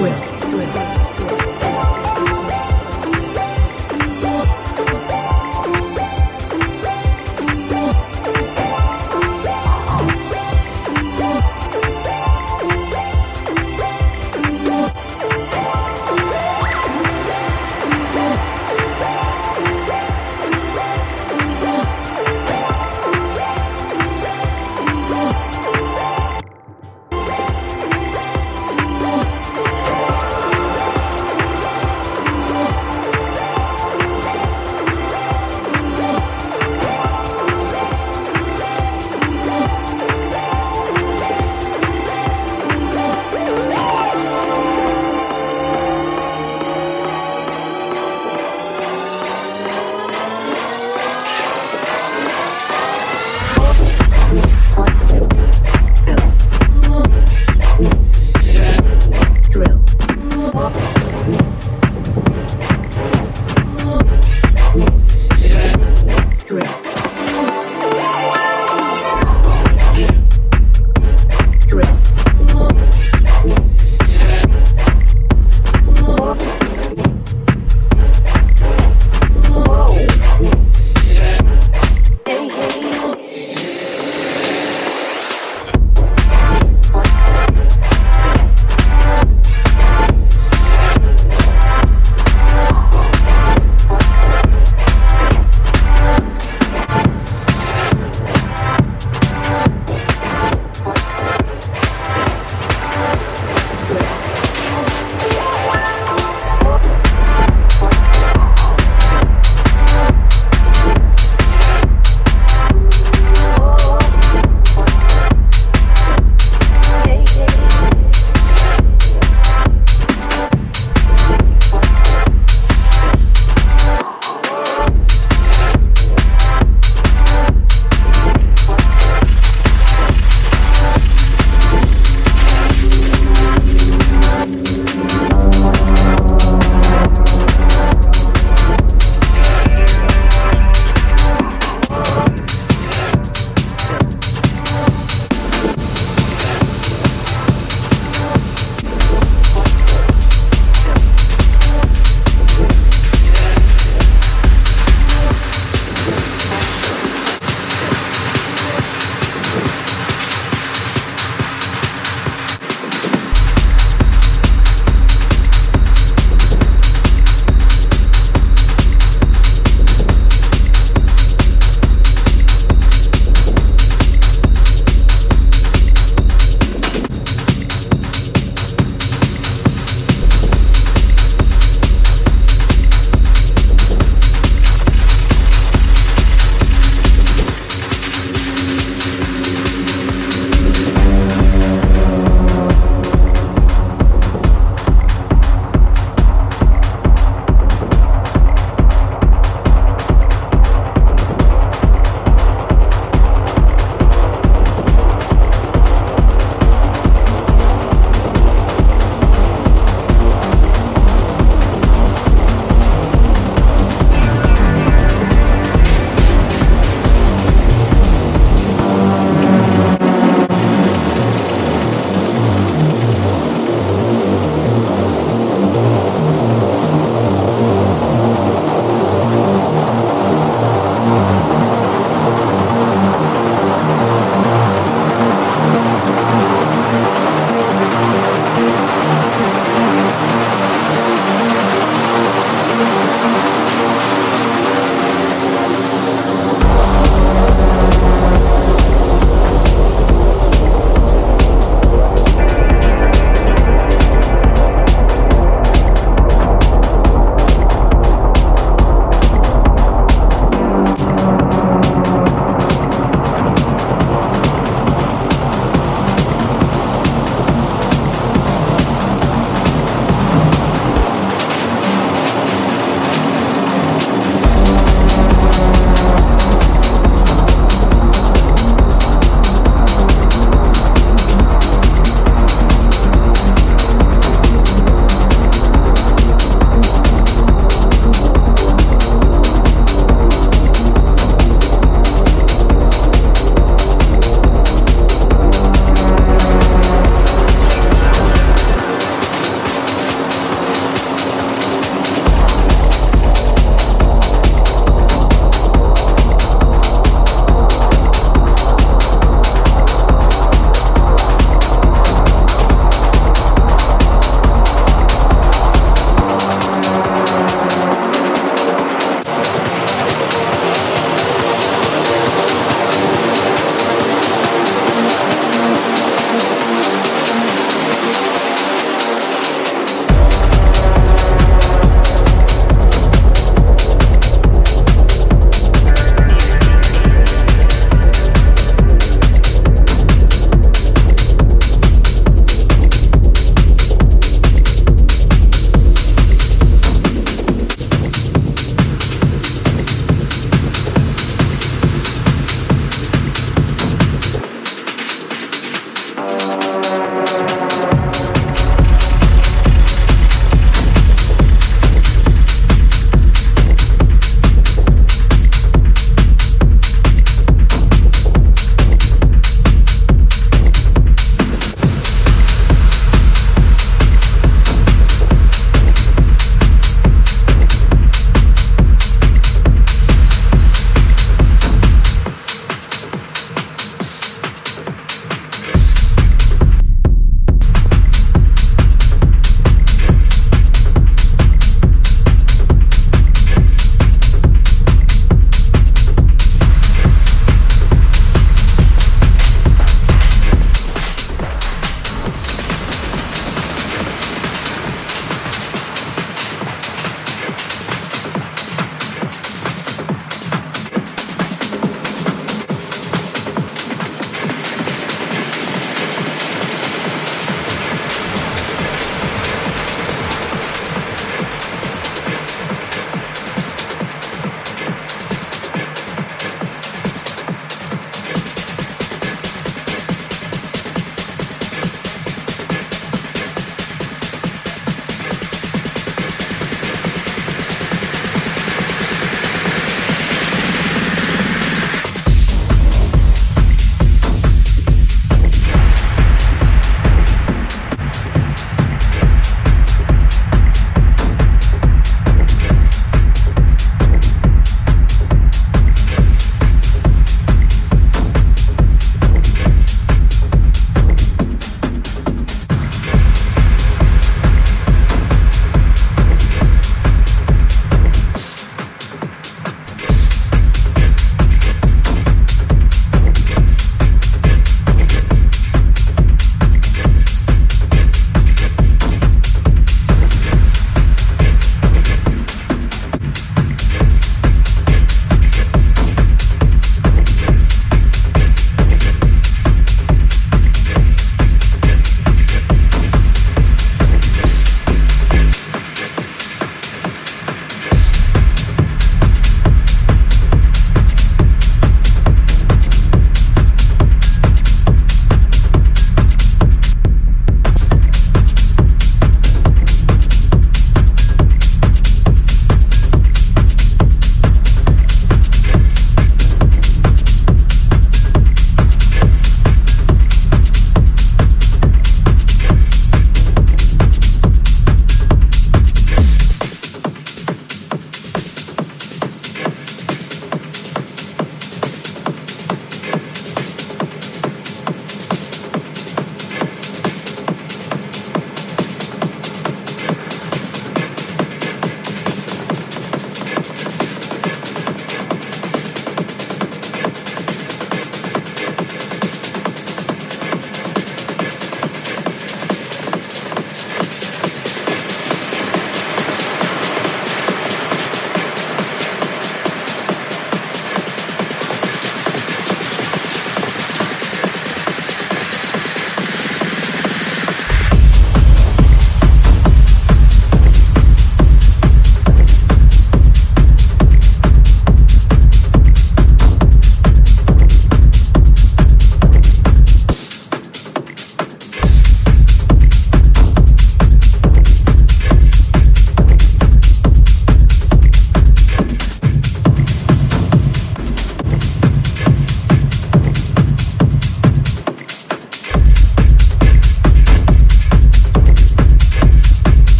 Drill.